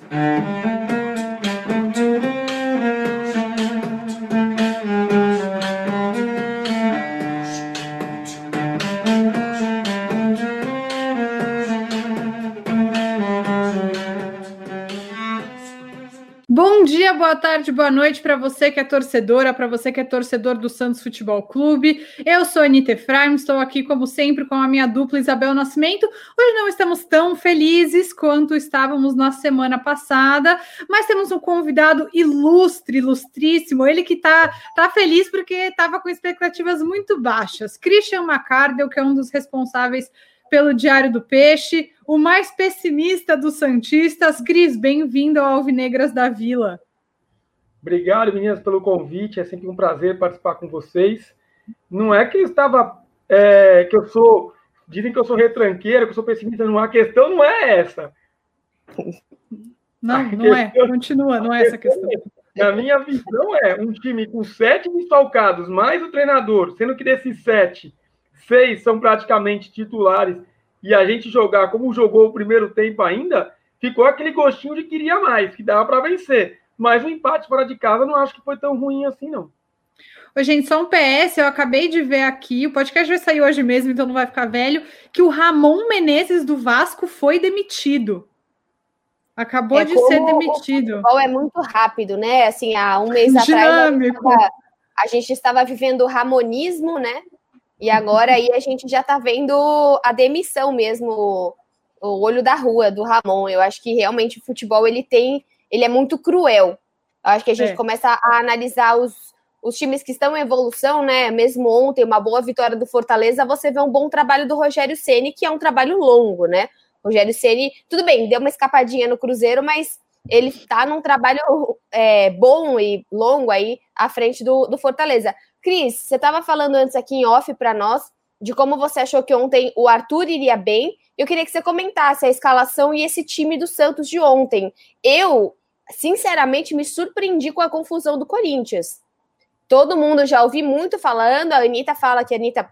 Bom boa tarde, boa noite para você que é torcedora, para você que é torcedor do Santos Futebol Clube. Eu sou Anitta Efraim, estou aqui, como sempre, com a minha dupla Isabel Nascimento. Hoje não estamos tão felizes quanto estávamos na semana passada, mas temos um convidado ilustre, ilustríssimo. Ele que está tá feliz porque estava com expectativas muito baixas. Christian McCardell, que é um dos responsáveis pelo Diário do Peixe, o mais pessimista dos Santistas. Cris, bem-vindo ao Alvinegras da Vila. Obrigado, meninas, pelo convite. É sempre um prazer participar com vocês. Não é que eu estava. É, que eu sou. Dizem que eu sou retranqueiro, que eu sou pessimista. Não, a questão não é essa. Não, não é. Continua, não é essa questão. Na minha visão, é um time com sete desfalcados, mais o treinador, sendo que desses sete, seis são praticamente titulares, e a gente jogar como jogou o primeiro tempo ainda, ficou aquele gostinho de queria mais, que dava para vencer. Mas o empate fora de casa não acho que foi tão ruim assim, não. Ô, gente, só um PS, eu acabei de ver aqui, o podcast vai sair hoje mesmo, então não vai ficar velho, que o Ramon Menezes do Vasco foi demitido. Acabou é de ser demitido. O é muito rápido, né? Assim, há um mês Dinâmico. atrás a gente estava vivendo o ramonismo, né? E agora aí a gente já está vendo a demissão mesmo, o olho da rua do Ramon. Eu acho que realmente o futebol ele tem, ele é muito cruel. Eu acho que a gente é. começa a analisar os, os times que estão em evolução, né? Mesmo ontem, uma boa vitória do Fortaleza, você vê um bom trabalho do Rogério Ceni, que é um trabalho longo, né? Rogério Ceni, tudo bem, deu uma escapadinha no Cruzeiro, mas ele está num trabalho é, bom e longo aí à frente do, do Fortaleza. Cris, você estava falando antes aqui em off para nós de como você achou que ontem o Arthur iria bem. Eu queria que você comentasse a escalação e esse time do Santos de ontem. Eu, sinceramente, me surpreendi com a confusão do Corinthians. Todo mundo já ouvi muito falando, a Anitta fala que a Anitta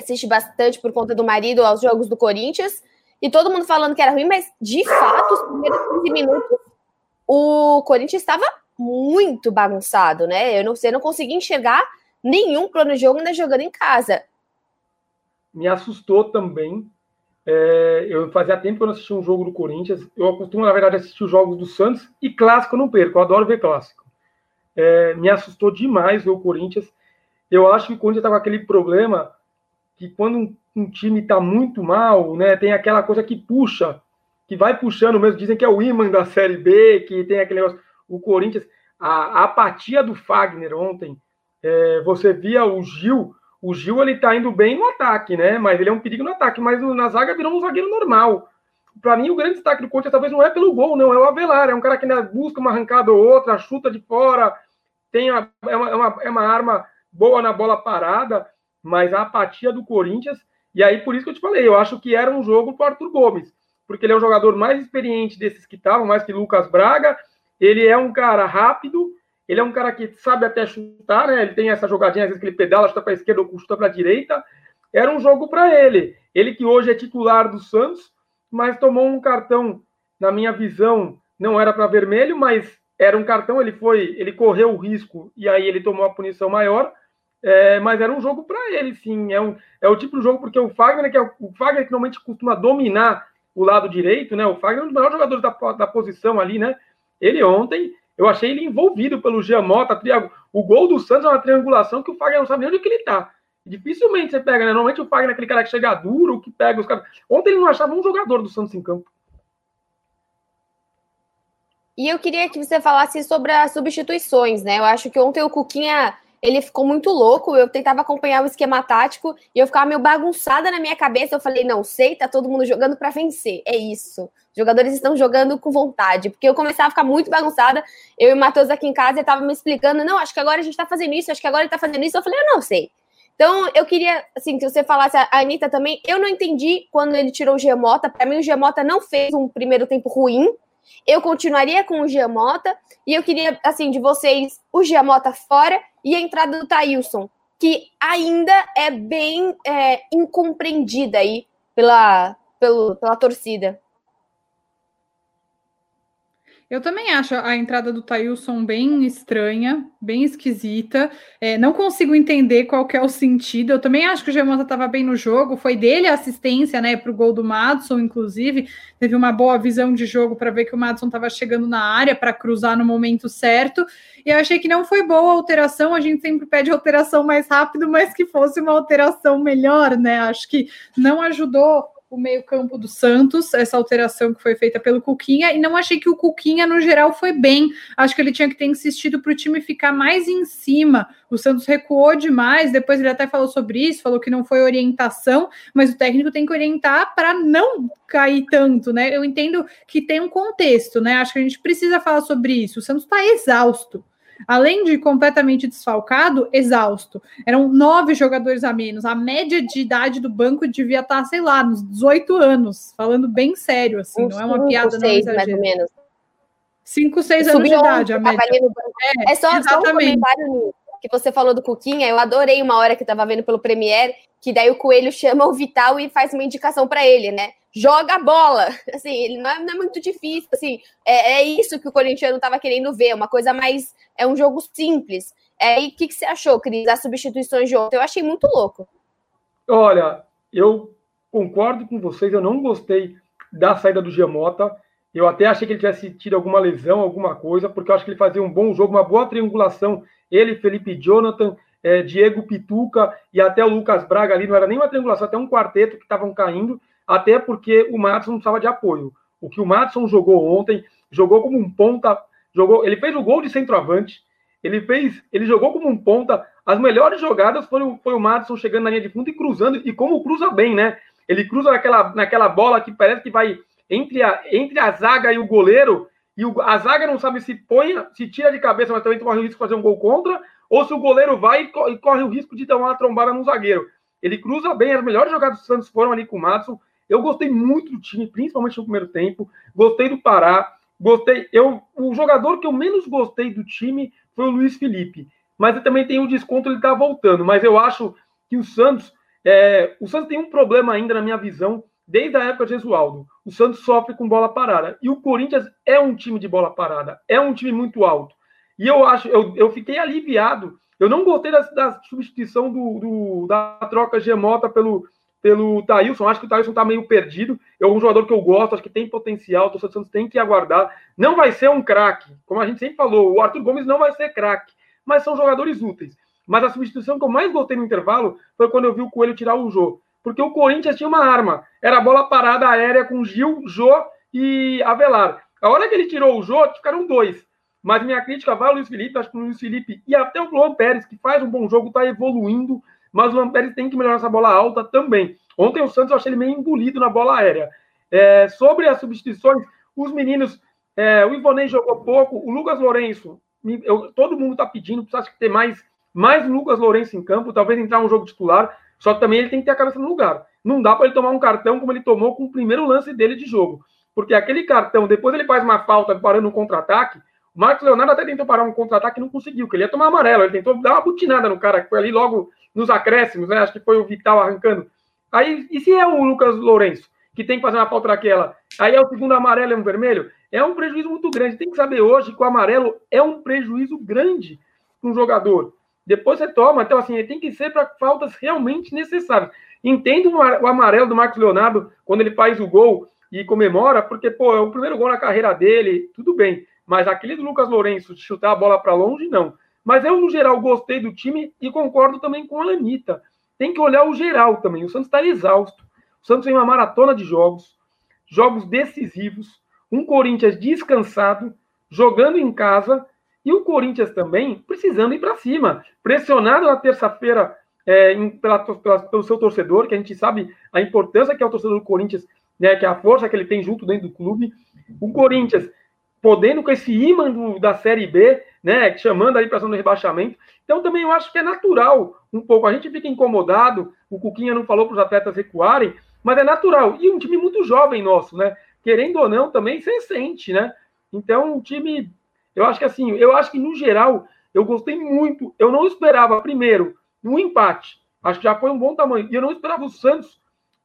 assiste bastante por conta do marido aos jogos do Corinthians, e todo mundo falando que era ruim, mas de fato, os primeiros 15 minutos, o Corinthians estava muito bagunçado, né? Eu não sei, não consegui enxergar nenhum plano de jogo ainda jogando em casa. Me assustou também. É, eu fazia tempo que eu não assistia um jogo do Corinthians. Eu costumo, na verdade, assistir os jogos do Santos e clássico eu não perco. Eu adoro ver clássico. É, me assustou demais ver o Corinthians. Eu acho que o Corinthians está com aquele problema que quando um, um time está muito mal, né, tem aquela coisa que puxa, que vai puxando mesmo. Dizem que é o imã da Série B, que tem aquele negócio. O Corinthians, a, a apatia do Fagner ontem, é, você via o Gil, o Gil ele tá indo bem no ataque, né? Mas ele é um perigo no ataque, mas na zaga virou um zagueiro normal. Para mim, o grande destaque do Corinthians talvez não é pelo gol, não, é o Avelar. É um cara que ainda busca uma arrancada ou outra, chuta de fora, tem é, uma, é, uma, é uma arma boa na bola parada, mas a apatia do Corinthians, e aí por isso que eu te falei, eu acho que era um jogo para Arthur Gomes, porque ele é o jogador mais experiente desses que estavam, mais que Lucas Braga, ele é um cara rápido, ele é um cara que sabe até chutar, né? Ele tem essa jogadinha, às vezes que ele pedala, chuta para a esquerda ou chuta para a direita. Era um jogo para ele. Ele que hoje é titular do Santos, mas tomou um cartão, na minha visão, não era para vermelho, mas era um cartão, ele foi, ele correu o risco e aí ele tomou a punição maior. É, mas era um jogo para ele, sim. É, um, é o tipo de jogo porque o Fagner, que é o, o Fagner que normalmente costuma dominar o lado direito, né? O Fagner é um dos melhores jogadores da, da posição ali, né? Ele ontem eu achei ele envolvido pelo Giamota, triângulo. O gol do Santos é uma triangulação que o Fagner não sabe nem onde que ele tá. Dificilmente você pega, né? Normalmente o Fagner é aquele cara que chega duro, que pega os caras. Ontem ele não achava um jogador do Santos em campo. E eu queria que você falasse sobre as substituições, né? Eu acho que ontem o Cuquinha ele ficou muito louco. Eu tentava acompanhar o esquema tático e eu ficava meio bagunçada na minha cabeça. Eu falei, não sei, tá todo mundo jogando para vencer. É isso. Os jogadores estão jogando com vontade. Porque eu começava a ficar muito bagunçada. Eu e o Matheus aqui em casa, tava me explicando, não, acho que agora a gente tá fazendo isso, acho que agora ele tá fazendo isso. Eu falei, eu não sei. Então, eu queria, assim, que você falasse, a Anitta também, eu não entendi quando ele tirou o Gemota. Para mim, o Gemota não fez um primeiro tempo ruim. Eu continuaria com o Giamota e eu queria, assim, de vocês, o Giamota fora e a entrada do Thailson, que ainda é bem é, incompreendida aí pela, pelo, pela torcida. Eu também acho a entrada do Tailson bem estranha, bem esquisita. É, não consigo entender qual é o sentido. Eu também acho que o Gemota estava bem no jogo. Foi dele a assistência, né, para o gol do Madison, inclusive. Teve uma boa visão de jogo para ver que o Madison estava chegando na área para cruzar no momento certo. E eu achei que não foi boa a alteração. A gente sempre pede alteração mais rápido, mas que fosse uma alteração melhor, né? Acho que não ajudou o meio-campo do Santos, essa alteração que foi feita pelo Cuquinha, e não achei que o Cuquinha, no geral, foi bem. Acho que ele tinha que ter insistido para o time ficar mais em cima. O Santos recuou demais, depois ele até falou sobre isso, falou que não foi orientação, mas o técnico tem que orientar para não cair tanto, né? Eu entendo que tem um contexto, né? Acho que a gente precisa falar sobre isso. O Santos está exausto além de completamente desfalcado, exausto. Eram nove jogadores a menos. A média de idade do banco devia estar, sei lá, nos 18 anos, falando bem sério, assim, não é uma piada, seis, não Mais ou menos. Cinco, seis anos de idade, a média. É, é só, só, um comentário que você falou do Cuquinha, eu adorei uma hora que eu tava vendo pelo Premiere, que daí o Coelho chama o Vital e faz uma indicação para ele, né? Joga a bola. Assim, ele não é, não é muito difícil. Assim, é, é, isso que o corintiano estava querendo ver, uma coisa mais. É um jogo simples. É, e o que, que você achou, Cris, das substituições de ontem? Eu achei muito louco. Olha, eu concordo com vocês, eu não gostei da saída do Giamota. Eu até achei que ele tivesse tido alguma lesão, alguma coisa, porque eu acho que ele fazia um bom jogo, uma boa triangulação. Ele, Felipe Jonathan, é, Diego Pituca e até o Lucas Braga ali, não era nem uma triangulação, até um quarteto que estavam caindo até porque o Madison precisava de apoio. O que o Madison jogou ontem, jogou como um ponta, jogou, ele fez o gol de centroavante, ele fez, ele jogou como um ponta. As melhores jogadas foram foi o Madison chegando na linha de fundo e cruzando, e como cruza bem, né? Ele cruza naquela, naquela bola que parece que vai entre a, entre a zaga e o goleiro, e o, a zaga não sabe se põe, se tira de cabeça, mas também corre o risco de fazer um gol contra, ou se o goleiro vai e, corre o risco de dar uma trombada no zagueiro. Ele cruza bem, as melhores jogadas do Santos foram ali com o Madison. Eu gostei muito do time, principalmente no primeiro tempo. Gostei do Pará. Gostei. Eu, o jogador que eu menos gostei do time foi o Luiz Felipe. Mas eu também tenho o desconto, ele está voltando. Mas eu acho que o Santos. É, o Santos tem um problema ainda, na minha visão, desde a época de Jesualdo. O Santos sofre com bola parada. E o Corinthians é um time de bola parada. É um time muito alto. E eu acho, eu, eu fiquei aliviado. Eu não gostei da, da substituição do, do, da troca Gemota pelo, pelo Thailson. Acho que o Thailson está meio perdido. É um jogador que eu gosto, acho que tem potencial. O torcedor Santos tem que aguardar. Não vai ser um craque, como a gente sempre falou. O Arthur Gomes não vai ser craque, mas são jogadores úteis. Mas a substituição que eu mais gostei no intervalo foi quando eu vi o Coelho tirar o Jô. Porque o Corinthians tinha uma arma. Era a bola parada aérea com Gil, Jô e Avelar. A hora que ele tirou o Jô, ficaram dois. Mas minha crítica vai ao Luiz Felipe, acho que o Luiz Felipe e até o Luan Pérez, que faz um bom jogo, está evoluindo, mas o Lampere tem que melhorar essa bola alta também. Ontem o Santos eu achei ele meio engolido na bola aérea. É, sobre as substituições, os meninos, é, o Ivonei jogou pouco, o Lucas Lourenço, eu, todo mundo está pedindo, precisa ter mais, mais Lucas Lourenço em campo, talvez entrar um jogo titular, só que também ele tem que ter a cabeça no lugar. Não dá para ele tomar um cartão como ele tomou com o primeiro lance dele de jogo. Porque aquele cartão, depois ele faz uma falta parando um contra-ataque, o Marcos Leonardo até tentou parar um contra-ataque e não conseguiu, porque ele ia tomar amarelo, ele tentou dar uma butinada no cara, que foi ali logo nos acréscimos, né? Acho que foi o Vital arrancando. Aí, e se é o Lucas Lourenço, que tem que fazer uma falta daquela? Aí é o segundo amarelo e um vermelho? É um prejuízo muito grande. Tem que saber hoje que o amarelo é um prejuízo grande para um jogador. Depois você toma, então assim, tem que ser para faltas realmente necessárias. Entendo o amarelo do Marcos Leonardo quando ele faz o gol e comemora, porque, pô, é o primeiro gol na carreira dele, tudo bem. Mas aquele do Lucas Lourenço, de chutar a bola para longe, não. Mas eu, no geral, gostei do time e concordo também com a Lanita. Tem que olhar o geral também. O Santos está exausto. O Santos tem uma maratona de jogos, jogos decisivos, um Corinthians descansado, jogando em casa, e o Corinthians também precisando ir para cima, pressionado na terça-feira é, pelo seu torcedor, que a gente sabe a importância que é o torcedor do Corinthians, né, que é a força que ele tem junto dentro do clube. O Corinthians podendo com esse imã do, da Série B, né, chamando aí para zona de rebaixamento. Então também eu acho que é natural um pouco. A gente fica incomodado, o Cuquinha não falou para os atletas recuarem, mas é natural. E um time muito jovem nosso, né? Querendo ou não, também se sente, né? Então, um time, eu acho que assim, eu acho que no geral, eu gostei muito. Eu não esperava, primeiro, um empate. Acho que já foi um bom tamanho. E eu não esperava o Santos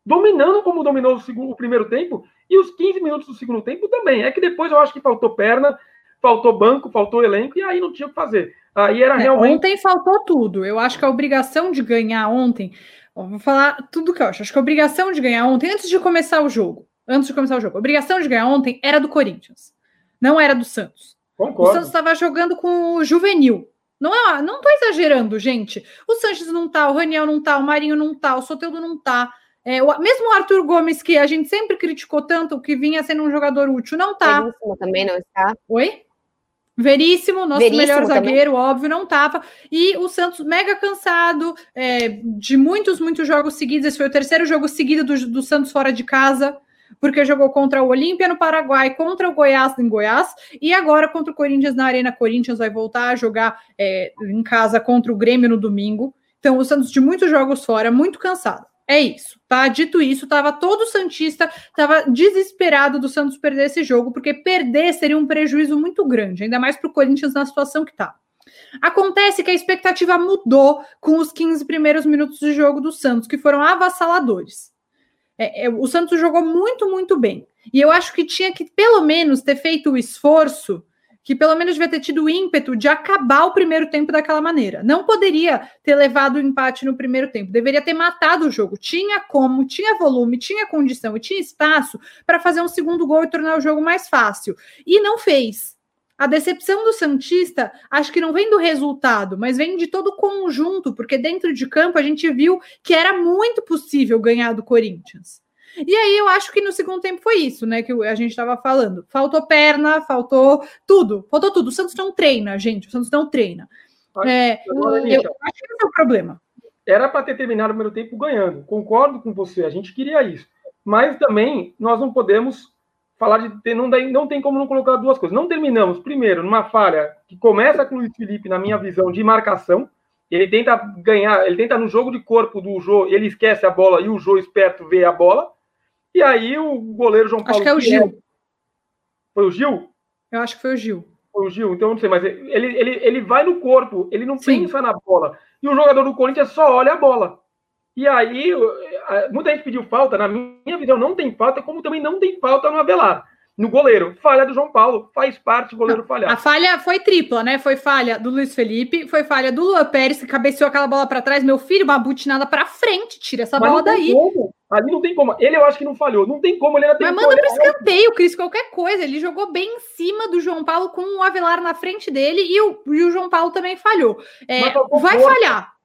dominando como dominou o, segundo, o primeiro tempo E os 15 minutos do segundo tempo também. É que depois eu acho que faltou perna, faltou banco, faltou elenco, e aí não tinha o que fazer. Aí era é, realmente. Ontem faltou tudo. Eu acho que a obrigação de ganhar ontem. Vou falar tudo que eu acho. Acho que a obrigação de ganhar ontem, antes de começar o jogo, antes de começar o jogo, a obrigação de ganhar ontem era do Corinthians, não era do Santos. Concordo. O Santos estava jogando com o juvenil. Não é, não tô exagerando, gente. O Sanches não tá, o Raniel não tá, o Marinho não tá, o Soteldo não tá. É, o, mesmo o Arthur Gomes, que a gente sempre criticou tanto, que vinha sendo um jogador útil, não tá. Veríssimo também não está. Oi? Veríssimo, nosso Veríssimo melhor zagueiro, também. óbvio, não tava. E o Santos mega cansado é, de muitos, muitos jogos seguidos. Esse foi o terceiro jogo seguido do, do Santos fora de casa porque jogou contra o Olímpia no Paraguai, contra o Goiás em Goiás, e agora contra o Corinthians na Arena Corinthians vai voltar a jogar é, em casa contra o Grêmio no domingo. Então, o Santos de muitos jogos fora, muito cansado. É isso, tá? Dito isso, tava todo Santista, tava desesperado do Santos perder esse jogo, porque perder seria um prejuízo muito grande, ainda mais para o Corinthians na situação que tá. Acontece que a expectativa mudou com os 15 primeiros minutos de jogo do Santos, que foram avassaladores. É, é, o Santos jogou muito, muito bem. E eu acho que tinha que, pelo menos, ter feito o esforço, que pelo menos devia ter tido o ímpeto de acabar o primeiro tempo daquela maneira. Não poderia ter levado o empate no primeiro tempo, deveria ter matado o jogo. Tinha como, tinha volume, tinha condição e tinha espaço para fazer um segundo gol e tornar o jogo mais fácil. E não fez. A decepção do Santista, acho que não vem do resultado, mas vem de todo o conjunto, porque dentro de campo a gente viu que era muito possível ganhar do Corinthians. E aí eu acho que no segundo tempo foi isso, né? Que a gente estava falando. Faltou perna, faltou tudo, faltou tudo. O Santos não treina, gente. O Santos não treina. É, eu acho que esse é o problema. Era para ter terminado o primeiro tempo ganhando. Concordo com você, a gente queria isso. Mas também nós não podemos falar de ter, não, não tem como não colocar duas coisas. Não terminamos, primeiro, numa falha que começa com o Luiz Felipe, na minha visão, de marcação. Ele tenta ganhar, ele tenta no jogo de corpo do Jô, ele esquece a bola e o Jô esperto vê a bola. E aí o goleiro João Paulo. Acho que é o Gil. Foi o Gil? Eu acho que foi o Gil. Foi o Gil, então não sei, mas ele, ele, ele vai no corpo, ele não Sim. pensa na bola. E o jogador do Corinthians só olha a bola. E aí, muita gente pediu falta. Na minha visão, não tem falta, como também não tem falta no Avelar. No goleiro, falha do João Paulo, faz parte do goleiro falhar. A falha foi tripla, né? Foi falha do Luiz Felipe, foi falha do Luan Pérez, que cabeceou aquela bola para trás. Meu filho, uma butinada para frente, tira essa Mas bola daí. Como. Ali não tem como. Ele eu acho que não falhou. Não tem como ele ainda Mas manda para escanteio, Cris, qualquer coisa. Ele jogou bem em cima do João Paulo com o Avelar na frente dele e o, e o João Paulo também falhou. É, vai falhar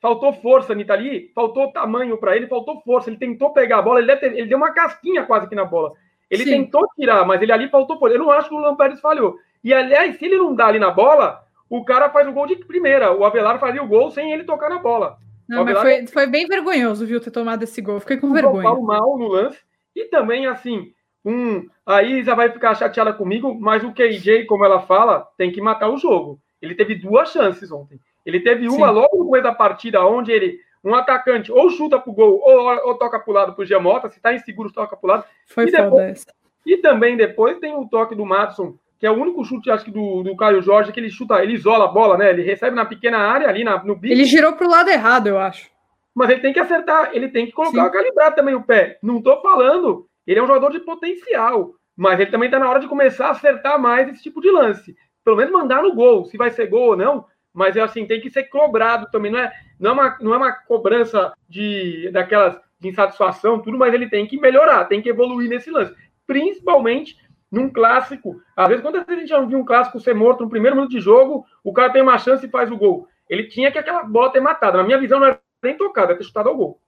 faltou força, Nitali, faltou tamanho para ele, faltou força. Ele tentou pegar a bola, ele, ter, ele deu uma casquinha quase aqui na bola. Ele Sim. tentou tirar, mas ele ali faltou força. Eu não acho que o Lampérez falhou. E aliás, se ele não dá ali na bola, o cara faz o gol de primeira. O Avelar faria o gol sem ele tocar na bola. Não, mas foi, foi, bem vergonhoso, viu, ter tomado esse gol. Fiquei com vergonha. mal no lance. E também, assim, um, a Isa vai ficar chateada comigo, mas o KJ, como ela fala, tem que matar o jogo. Ele teve duas chances ontem. Ele teve uma Sim. logo no começo da partida, onde ele, um atacante, ou chuta pro gol, ou, ou toca pro lado pro Giamota, se tá inseguro, toca pro lado. Foi e, depois, e também depois tem o toque do Matson, que é o único chute, acho que, do, do Caio Jorge, que ele chuta, ele isola a bola, né? Ele recebe na pequena área ali na, no bico. Ele girou pro lado errado, eu acho. Mas ele tem que acertar, ele tem que colocar, Sim. calibrar também o pé. Não tô falando, ele é um jogador de potencial, mas ele também tá na hora de começar a acertar mais esse tipo de lance. Pelo menos mandar no gol, se vai ser gol ou não, mas é assim, tem que ser cobrado também, não é, não é, uma, não é uma cobrança de daquelas de insatisfação, tudo, mas ele tem que melhorar, tem que evoluir nesse lance, principalmente num clássico. Às vezes, quando a gente já viu um clássico ser morto no primeiro minuto de jogo, o cara tem uma chance e faz o gol. Ele tinha que aquela bola ter matado. Na minha visão, não era nem tocada, ter chutado ao gol.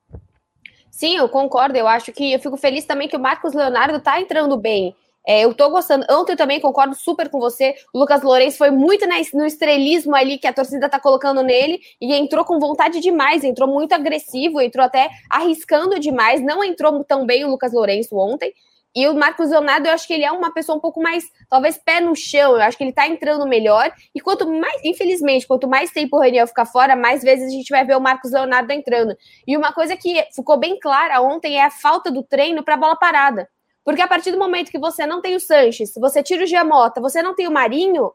Sim, eu concordo. Eu acho que eu fico feliz também que o Marcos Leonardo tá entrando bem. É, eu tô gostando. Ontem eu também concordo super com você. O Lucas Lourenço foi muito no estrelismo ali que a torcida tá colocando nele e entrou com vontade demais, entrou muito agressivo, entrou até arriscando demais. Não entrou tão bem o Lucas Lourenço ontem. E o Marcos Leonardo, eu acho que ele é uma pessoa um pouco mais, talvez, pé no chão. Eu acho que ele tá entrando melhor. E quanto mais, infelizmente, quanto mais tempo o Raniel ficar fora, mais vezes a gente vai ver o Marcos Leonardo entrando. E uma coisa que ficou bem clara ontem é a falta do treino para bola parada. Porque a partir do momento que você não tem o Sanches, você tira o Giamota, você não tem o Marinho,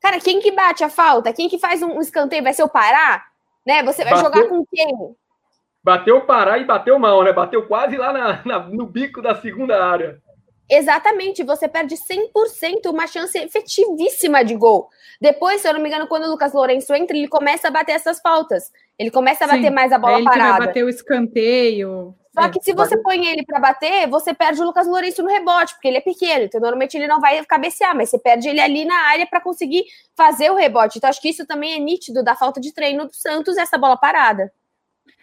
cara, quem que bate a falta? Quem que faz um escanteio? Vai ser o Pará? Né? Você vai bateu, jogar com quem? Bateu o Pará e bateu mal, né? Bateu quase lá na, na, no bico da segunda área. Exatamente, você perde 100% uma chance efetivíssima de gol. Depois, se eu não me engano, quando o Lucas Lourenço entra, ele começa a bater essas faltas. Ele começa a bater Sim, mais a bola ele parada. Vai bater o escanteio. Só que se você põe ele para bater, você perde o Lucas Lourenço no rebote, porque ele é pequeno, então normalmente ele não vai cabecear, mas você perde ele ali na área para conseguir fazer o rebote. Então acho que isso também é nítido da falta de treino do Santos, essa bola parada.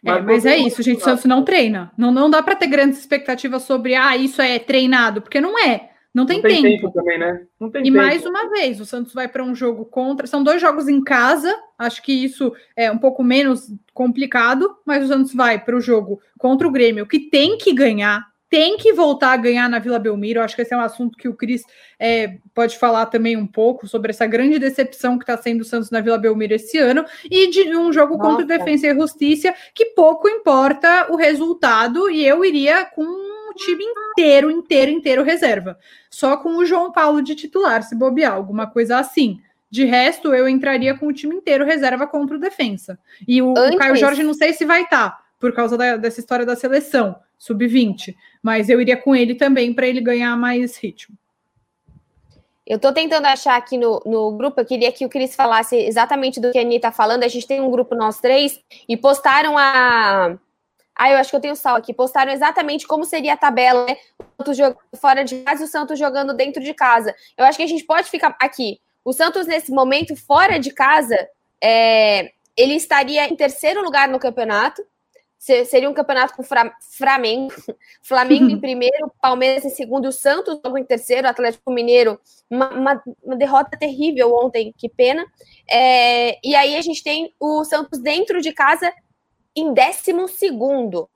É, mas é isso, gente. O Santos não treina. Não, não dá para ter grandes expectativas sobre, ah, isso é treinado, porque não é. Não tem, não tem tempo. tempo. também, né? Não tem e tempo. mais uma vez, o Santos vai para um jogo contra. São dois jogos em casa. Acho que isso é um pouco menos complicado, mas o Santos vai para o jogo contra o Grêmio, que tem que ganhar, tem que voltar a ganhar na Vila Belmiro. Acho que esse é um assunto que o Cris é, pode falar também um pouco sobre essa grande decepção que está sendo o Santos na Vila Belmiro esse ano e de um jogo Nossa. contra o Defensa e Justiça que pouco importa o resultado e eu iria com o time inteiro, inteiro, inteiro reserva. Só com o João Paulo de titular, se bobear, alguma coisa assim. De resto, eu entraria com o time inteiro reserva contra o defensa. E o, o Caio Jorge não sei se vai estar, tá, por causa da, dessa história da seleção sub-20. Mas eu iria com ele também para ele ganhar mais ritmo. Eu estou tentando achar aqui no, no grupo, eu queria que o Cris falasse exatamente do que a Anitta está falando. A gente tem um grupo, nós três, e postaram a. Ah, eu acho que eu tenho sal aqui. Postaram exatamente como seria a tabela, né? O Santos jogando fora de casa e o Santos jogando dentro de casa. Eu acho que a gente pode ficar aqui. O Santos, nesse momento, fora de casa, é, ele estaria em terceiro lugar no campeonato seria um campeonato com Flamengo, Flamengo em primeiro, Palmeiras em segundo, o Santos logo em terceiro, Atlético Mineiro, uma, uma, uma derrota terrível ontem, que pena. É, e aí a gente tem o Santos dentro de casa em décimo segundo.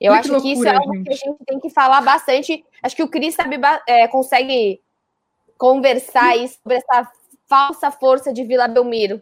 Eu Muito acho loucura, que isso é algo gente. que a gente tem que falar bastante. Acho que o Cris sabe, é, consegue conversar aí sobre essa falsa força de Vila Belmiro.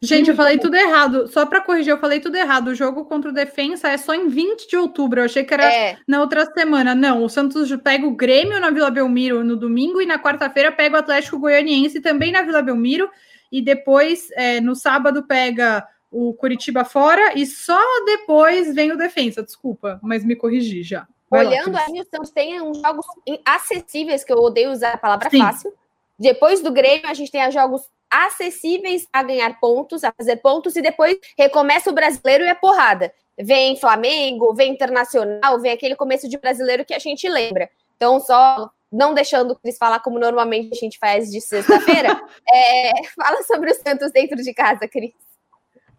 Gente, eu falei tudo errado. Só para corrigir, eu falei tudo errado. O jogo contra o Defensa é só em 20 de outubro. Eu achei que era é. na outra semana. Não, o Santos pega o Grêmio na Vila Belmiro no domingo e na quarta-feira pega o Atlético Goianiense também na Vila Belmiro. E depois, é, no sábado, pega o Curitiba fora e só depois vem o Defensa. Desculpa, mas me corrigi já. Vai Olhando lá, aí, o Santos tem uns jogos acessíveis, que eu odeio usar a palavra Sim. fácil. Depois do Grêmio, a gente tem jogos acessíveis a ganhar pontos, a fazer pontos, e depois recomeça o brasileiro e a porrada. Vem Flamengo, vem Internacional, vem aquele começo de brasileiro que a gente lembra. Então, só não deixando o Cris falar como normalmente a gente faz de sexta-feira, é, fala sobre o Santos dentro de casa, Cris.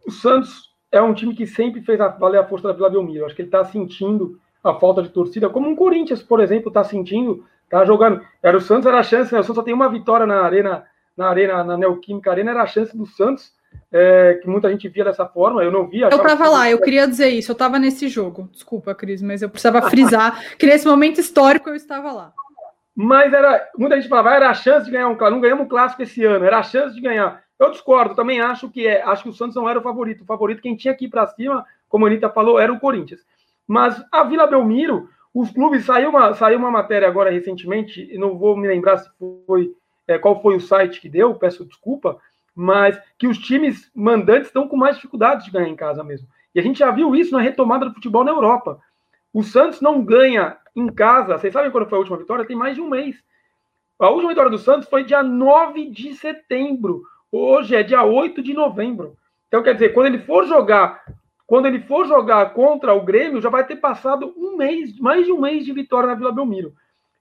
O Santos é um time que sempre fez a, valer a força da Vila Belmiro. Acho que ele está sentindo a falta de torcida, como um Corinthians, por exemplo, está sentindo, está jogando. Era o Santos, era a chance, né? O Santos só tem uma vitória na Arena na Arena, na Neoquímica Arena, era a chance do Santos, é, que muita gente via dessa forma, eu não via. Eu estava lá, eu queria dizer isso, eu estava nesse jogo. Desculpa, Cris, mas eu precisava frisar que nesse momento histórico eu estava lá. Mas era, muita gente falava, ah, era a chance de ganhar um clássico, não ganhamos um clássico esse ano, era a chance de ganhar. Eu discordo, também acho que é, acho que o Santos não era o favorito. O favorito, quem tinha que ir para cima, como a Anitta falou, era o Corinthians. Mas a Vila Belmiro, os clubes, saiu uma, saiu uma matéria agora recentemente, não vou me lembrar se foi é, qual foi o site que deu, peço desculpa, mas que os times mandantes estão com mais dificuldades de ganhar em casa mesmo. E a gente já viu isso na retomada do futebol na Europa. O Santos não ganha em casa, vocês sabem quando foi a última vitória? Tem mais de um mês. A última vitória do Santos foi dia 9 de setembro. Hoje é dia 8 de novembro. Então, quer dizer, quando ele for jogar, quando ele for jogar contra o Grêmio, já vai ter passado um mês, mais de um mês de vitória na Vila Belmiro.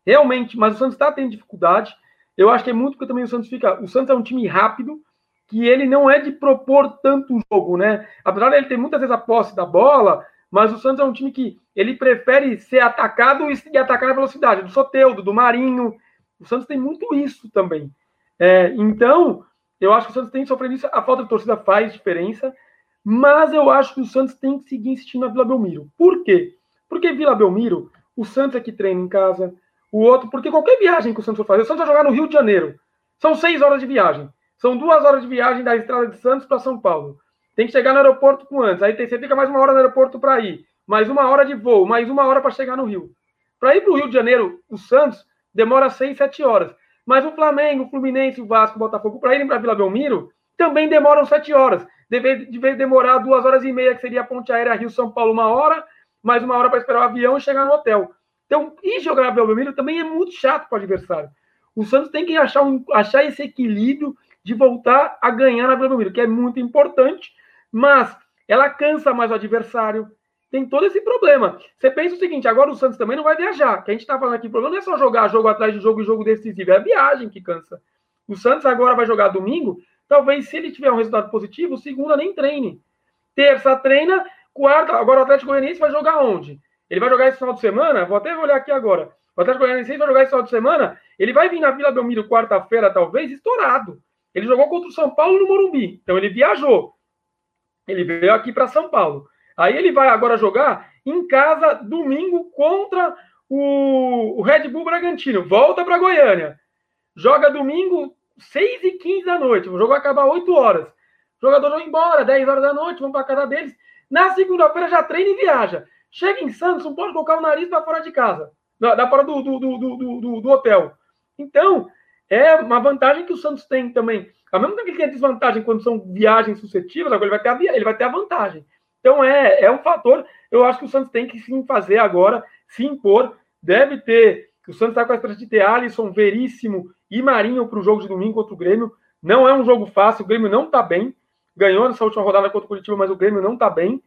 Realmente, mas o Santos está tendo dificuldade. Eu acho que é muito porque também o Santos fica. O Santos é um time rápido, que ele não é de propor tanto jogo, né? Apesar de ele ter muitas vezes a posse da bola, mas o Santos é um time que ele prefere ser atacado e atacar na velocidade, do Soteudo, do Marinho. O Santos tem muito isso também. É, então, eu acho que o Santos tem sofrido isso. A falta de torcida faz diferença, mas eu acho que o Santos tem que seguir insistindo na Vila Belmiro. Por quê? Porque Vila Belmiro, o Santos é que treina em casa, o outro, porque qualquer viagem que o Santos for fazer, o Santos vai jogar no Rio de Janeiro. São seis horas de viagem. São duas horas de viagem da estrada de Santos para São Paulo. Tem que chegar no aeroporto com antes. Aí você fica mais uma hora no aeroporto para ir. Mais uma hora de voo, mais uma hora para chegar no Rio. Para ir para o Rio de Janeiro, o Santos demora seis, sete horas. Mas o Flamengo, o Fluminense, o Vasco, o Botafogo, para irem para Vila Belmiro, também demoram sete horas. Deve, deve demorar duas horas e meia, que seria a ponte aérea Rio-São Paulo, uma hora, mais uma hora para esperar o avião e chegar no hotel. Então, ir jogar na Belmiro também é muito chato para o adversário. O Santos tem que achar, um, achar esse equilíbrio de voltar a ganhar na Belmiro, que é muito importante, mas ela cansa mais o adversário. Tem todo esse problema. Você pensa o seguinte: agora o Santos também não vai viajar. Que a gente está falando aqui, o problema não é só jogar jogo atrás de jogo e jogo decisivo, é a viagem que cansa. O Santos agora vai jogar domingo. Talvez, se ele tiver um resultado positivo, segunda nem treine. Terça treina, quarta. Agora o Atlético Goianiense vai jogar onde? Ele vai jogar esse final de semana? Vou até olhar aqui agora. O Atlético Goianiense vai jogar esse final de semana. Ele vai vir na Vila Belmiro quarta-feira, talvez, estourado. Ele jogou contra o São Paulo no Morumbi. Então ele viajou. Ele veio aqui para São Paulo. Aí ele vai agora jogar em casa domingo contra o, Red Bull Bragantino. Volta para Goiânia. Joga domingo, 6 e 15 da noite. O jogo vai acabar 8 horas. O jogador vai embora, 10 horas da noite, vão para casa deles. Na segunda-feira já treina e viaja. Chega em Santos, não pode colocar o nariz para fora de casa, da fora do, do, do, do, do hotel. Então, é uma vantagem que o Santos tem também. Ao mesmo tempo que ele tem a desvantagem quando são viagens suscetíveis, agora ele vai ter a, ele vai ter a vantagem. Então é, é um fator, eu acho que o Santos tem que sim fazer agora, se impor, deve ter. O Santos está com a estratégia de ter Alisson, Veríssimo e Marinho para o jogo de domingo contra o Grêmio. Não é um jogo fácil, o Grêmio não está bem. Ganhou nessa última rodada contra o Curitiba, mas o Grêmio não está bem.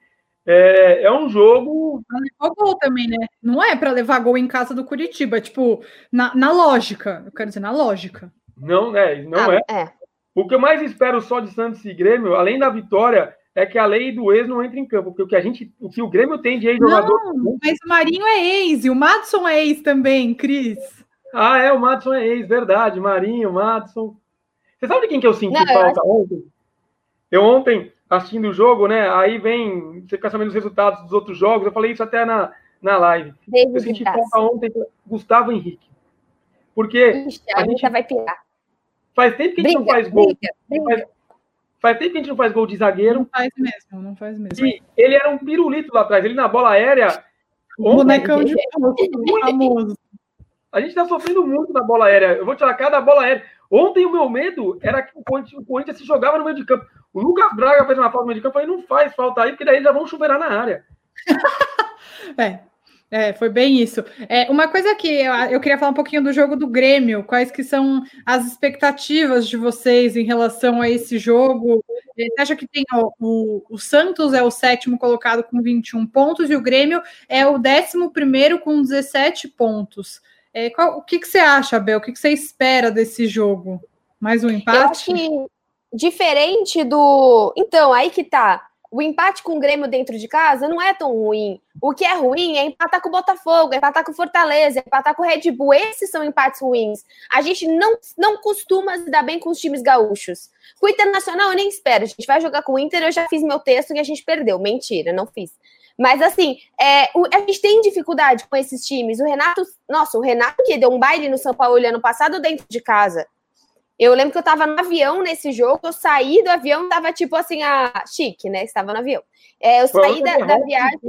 É, é, um jogo. Levou gol também, né? Não é para levar gol em casa do Curitiba, tipo, na, na lógica. Eu quero dizer, na lógica. Não, né? Não ah, é. é. O que eu mais espero só de Santos e Grêmio, além da vitória, é que a lei do ex não entre em campo, porque o que a gente, o que o Grêmio tem de ex-jogador. Não, mas o Marinho é ex e o Madison é ex também, Cris. Ah, é, o Madison é ex, verdade. Marinho, Madison. Você sabe de quem que eu senti não, falta eu ontem? Eu ontem, assistindo o jogo, né? Aí vem, você fica sabendo os resultados dos outros jogos. Eu falei isso até na, na live. David eu senti falta ontem Gustavo Henrique. Porque. Ixi, a, a gente vai pirar. Faz tempo que a gente briga, não faz gol. Briga, briga. Faz, faz, tempo que a gente não faz gol de zagueiro. Não faz mesmo, não faz mesmo. E ele era um pirulito lá atrás. Ele na bola aérea. Ontem, bonecão de famoso. A gente está sofrendo muito na bola aérea. Eu vou tirar cada bola aérea. Ontem o meu medo era que o Corinthians, o Corinthians se jogava no meio de campo. O Lucas Braga fez uma falta no meio de campo. Eu falei, não faz falta aí, porque daí já vão chuveirar na área. é, é, foi bem isso. É, uma coisa que eu, eu, queria falar um pouquinho do jogo do Grêmio, quais que são as expectativas de vocês em relação a esse jogo? Você acha que tem ó, o, o, Santos é o sétimo colocado com 21 pontos e o Grêmio é o décimo primeiro com 17 pontos. É, qual, o que, que você acha, Abel? O que, que você espera desse jogo? Mais um empate? Eu acho que diferente do. Então, aí que tá o empate com o Grêmio dentro de casa não é tão ruim. O que é ruim é empatar com o Botafogo, é empatar com o Fortaleza, é empatar com o Red Bull. Esses são empates ruins. A gente não, não costuma se dar bem com os times gaúchos. Com o Internacional eu nem espero. A gente vai jogar com o Inter, eu já fiz meu texto e a gente perdeu. Mentira, não fiz. Mas assim, é, o, a gente tem dificuldade com esses times. O Renato, nossa, o Renato que deu um baile no São Paulo ano passado dentro de casa. Eu lembro que eu tava no avião nesse jogo, eu saí do avião, tava tipo assim, a chique, né? Estava no avião. É, eu saí da, da viagem.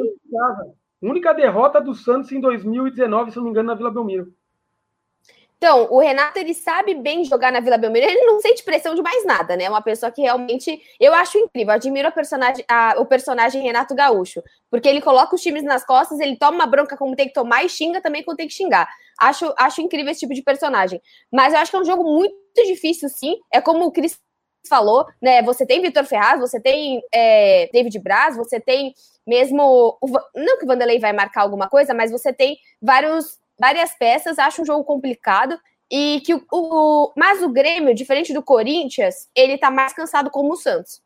Única derrota do Santos em 2019, se não me engano, na Vila Belmiro. Então, o Renato, ele sabe bem jogar na Vila Belmiro, ele não sente pressão de mais nada, né? É uma pessoa que realmente, eu acho incrível, admiro a personagem, a, o personagem Renato Gaúcho, porque ele coloca os times nas costas, ele toma uma bronca como tem que tomar e xinga também quando tem que xingar. Acho, acho incrível esse tipo de personagem. Mas eu acho que é um jogo muito difícil, sim, é como o Cris falou, né? Você tem Vitor Ferraz, você tem é, David Braz, você tem mesmo. O, não que o Vanderlei vai marcar alguma coisa, mas você tem vários várias peças, acho um jogo complicado. E que o, o, mas o Grêmio, diferente do Corinthians, ele tá mais cansado como o Santos.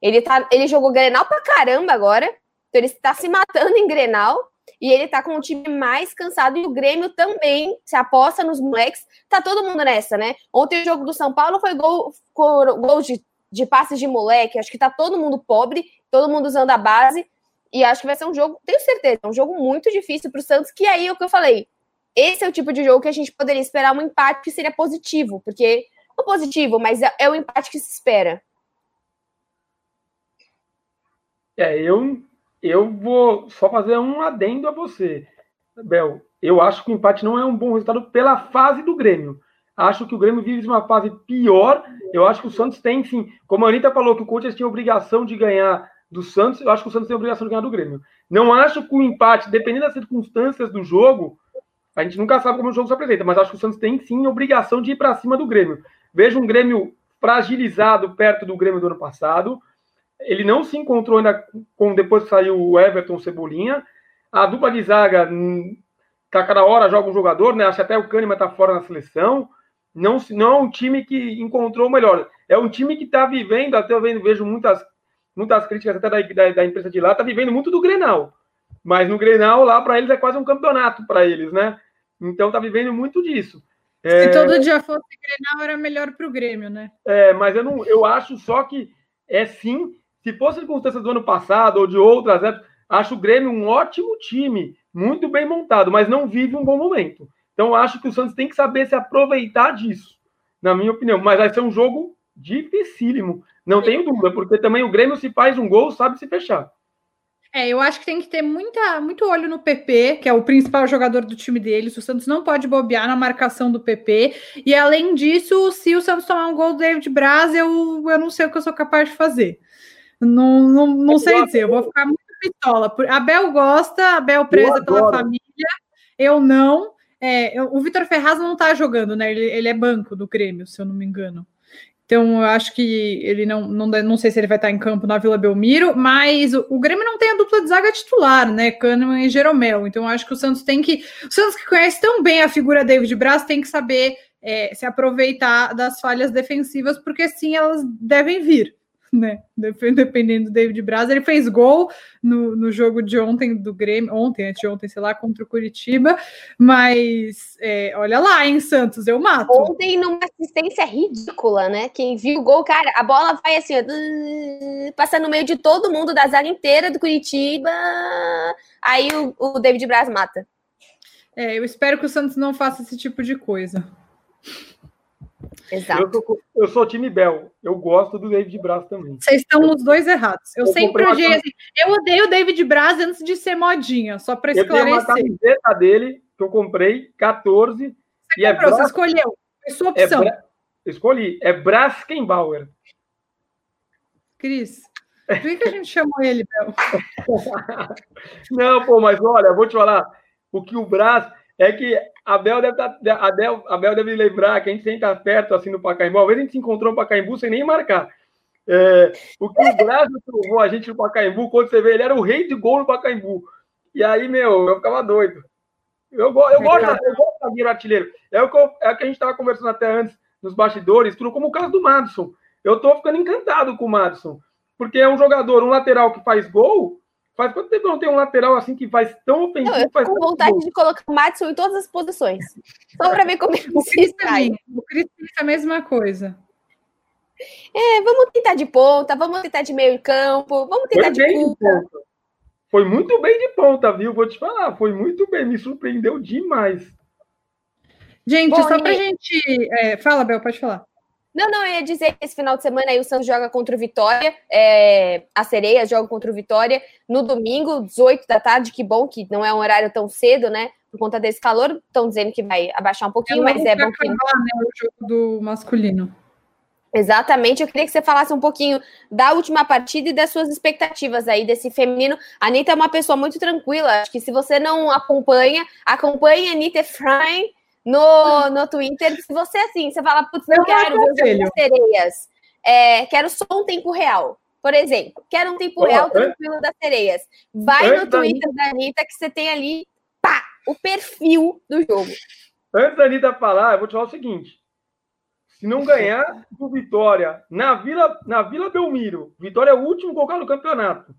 Ele, tá, ele jogou Grenal pra caramba agora. Então ele está se matando em Grenal. E ele tá com o time mais cansado. E o Grêmio também se aposta nos moleques. Tá todo mundo nessa, né? Ontem o jogo do São Paulo foi gol, gol de, de passes de moleque. Acho que tá todo mundo pobre, todo mundo usando a base. E acho que vai ser um jogo, tenho certeza, um jogo muito difícil pro Santos. Que aí é o que eu falei esse é o tipo de jogo que a gente poderia esperar um empate que seria positivo, porque não positivo, mas é, é o empate que se espera. É, eu, eu vou só fazer um adendo a você, Bel. Eu acho que o empate não é um bom resultado pela fase do Grêmio. Acho que o Grêmio vive uma fase pior. Eu acho que o Santos tem, sim. Como a Anitta falou que o Corinthians tinha obrigação de ganhar do Santos, eu acho que o Santos tem obrigação de ganhar do Grêmio. Não acho que o empate, dependendo das circunstâncias do jogo, A gente nunca sabe como o jogo se apresenta, mas acho que o Santos tem sim obrigação de ir para cima do Grêmio. Vejo um Grêmio fragilizado perto do Grêmio do ano passado. Ele não se encontrou ainda com depois que saiu o Everton Cebolinha. A dupla de zaga, hum, tá cada hora joga um jogador, né? Acho que até o Kahneman tá fora na seleção. Não, não é um time que encontrou o melhor. É um time que está vivendo, até eu vejo muitas, muitas críticas até da, da, da imprensa de lá, está vivendo muito do Grenal. Mas no Grenal, lá, para eles, é quase um campeonato para eles, né? Então tá vivendo muito disso. Se é... todo dia fosse Grenal, era melhor para o Grêmio, né? É, mas eu, não, eu acho só que é sim, se fosse circunstâncias do ano passado ou de outras épocas, acho o Grêmio um ótimo time, muito bem montado, mas não vive um bom momento. Então acho que o Santos tem que saber se aproveitar disso, na minha opinião. Mas vai ser um jogo dificílimo, não tenho dúvida, porque também o Grêmio, se faz um gol, sabe se fechar. É, eu acho que tem que ter muita, muito olho no PP, que é o principal jogador do time deles. O Santos não pode bobear na marcação do PP. E além disso, se o Santos tomar um gol do David Braz, eu, eu não sei o que eu sou capaz de fazer. Não, não, não sei dizer, eu vou ficar muito pistola. Abel gosta, Abel presa pela família, eu não. É, o Vitor Ferraz não tá jogando, né? Ele, ele, é banco do Grêmio, se eu não me engano. Então, eu acho que ele não, não, não sei se ele vai estar em campo na Vila Belmiro, mas o, o Grêmio não tem a dupla de zaga titular, né? Kahneman e Jeromel. Então, eu acho que o Santos tem que. O Santos que conhece tão bem a figura David Braz tem que saber é, se aproveitar das falhas defensivas, porque sim, elas devem vir né? Dependendo do David Braz, ele fez gol no, no jogo de ontem do Grêmio, ontem, antes de ontem, sei lá, contra o Curitiba, mas é, olha lá, em Santos, eu mato. Ontem, numa assistência ridícula, né? Quem viu o gol, cara, a bola vai assim, ó, passa no meio de todo mundo, da zaga inteira do Curitiba, aí o, o David Braz mata. É, eu espero que o Santos não faça esse tipo de coisa. Exato. Eu sou, eu sou time Bel. Eu gosto do David Braz também. Vocês estão nos dois errados. Eu, eu sempre odiei assim. Eu odeio o David Braz antes de ser modinha, só para esclarecer. Eu tenho uma camiseta dele que eu comprei, 14. Você e é comprou, é Braz... você escolheu. Foi sua é opção. É Bra... Escolhi. É Braskenbauer. Cris, por que, que a gente chamou ele, Bel? Não, pô, mas olha, vou te falar. O que o Braz é que a Bel deve, tá, a Bel, a Bel deve lembrar que a gente sempre está perto assim no Pacaembu. Às vezes a gente se encontrou no Pacaembu sem nem marcar. É, o que o Brasil provou a gente no Pacaembu, quando você vê, ele era o rei de gol no Pacaembu. E aí, meu, eu ficava doido. Eu, eu, gosto, eu gosto de artilheiro. É o, que eu, é o que a gente estava conversando até antes, nos bastidores, tudo como o caso do Madison. Eu estou ficando encantado com o Madison. Porque é um jogador, um lateral que faz gol, Faz quanto tempo não tem um lateral assim que faz tão ofensivo? Não, eu tô com vontade de colocar o Matson em todas as posições. Só para ver como ele se sai. O Cris é a mesma coisa. É, vamos tentar de ponta, vamos tentar de meio campo, vamos tentar foi de ponta. Foi muito bem de ponta, viu? Vou te falar, foi muito bem, me surpreendeu demais. Gente, Bom, só para e... gente. É, fala, Bel, pode falar. Não, não, eu ia dizer que esse final de semana aí o Santos joga contra o Vitória, é, a Sereia joga contra o Vitória no domingo, 18 da tarde, que bom que não é um horário tão cedo, né? Por conta desse calor, estão dizendo que vai abaixar um pouquinho, mas é bom que... Acabar, né, o jogo do masculino. Exatamente, eu queria que você falasse um pouquinho da última partida e das suas expectativas aí desse feminino. A Anitta é uma pessoa muito tranquila, acho que se você não acompanha, acompanhe a Anitta Efraim, no, no Twitter. Se você assim, você fala, putz, não eu quero ver as sereias. É, quero só um tempo real. Por exemplo, quero um tempo real tranquilo das sereias. Vai no Twitter da Anitta que você tem ali, pá, o perfil do jogo. Antes da Anitta falar, eu vou te falar o seguinte. Se não ganhar do Vitória na Vila, na Vila Belmiro, Vitória é o último colocado no campeonato.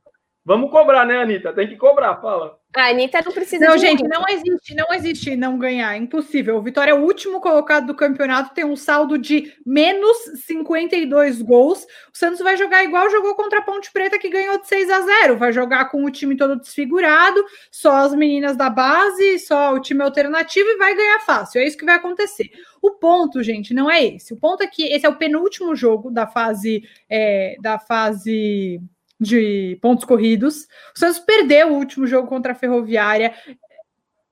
Vamos cobrar, né, Anitta? Tem que cobrar, fala. A Anitta não precisa Não, gente, muito. não existe, não existe não ganhar. Impossível. O Vitória é o último colocado do campeonato, tem um saldo de menos 52 gols. O Santos vai jogar igual jogou contra a Ponte Preta, que ganhou de 6 a 0. Vai jogar com o time todo desfigurado, só as meninas da base, só o time alternativo e vai ganhar fácil. É isso que vai acontecer. O ponto, gente, não é esse. O ponto é que esse é o penúltimo jogo da fase é, da fase de pontos corridos. O Santos perdeu o último jogo contra a Ferroviária.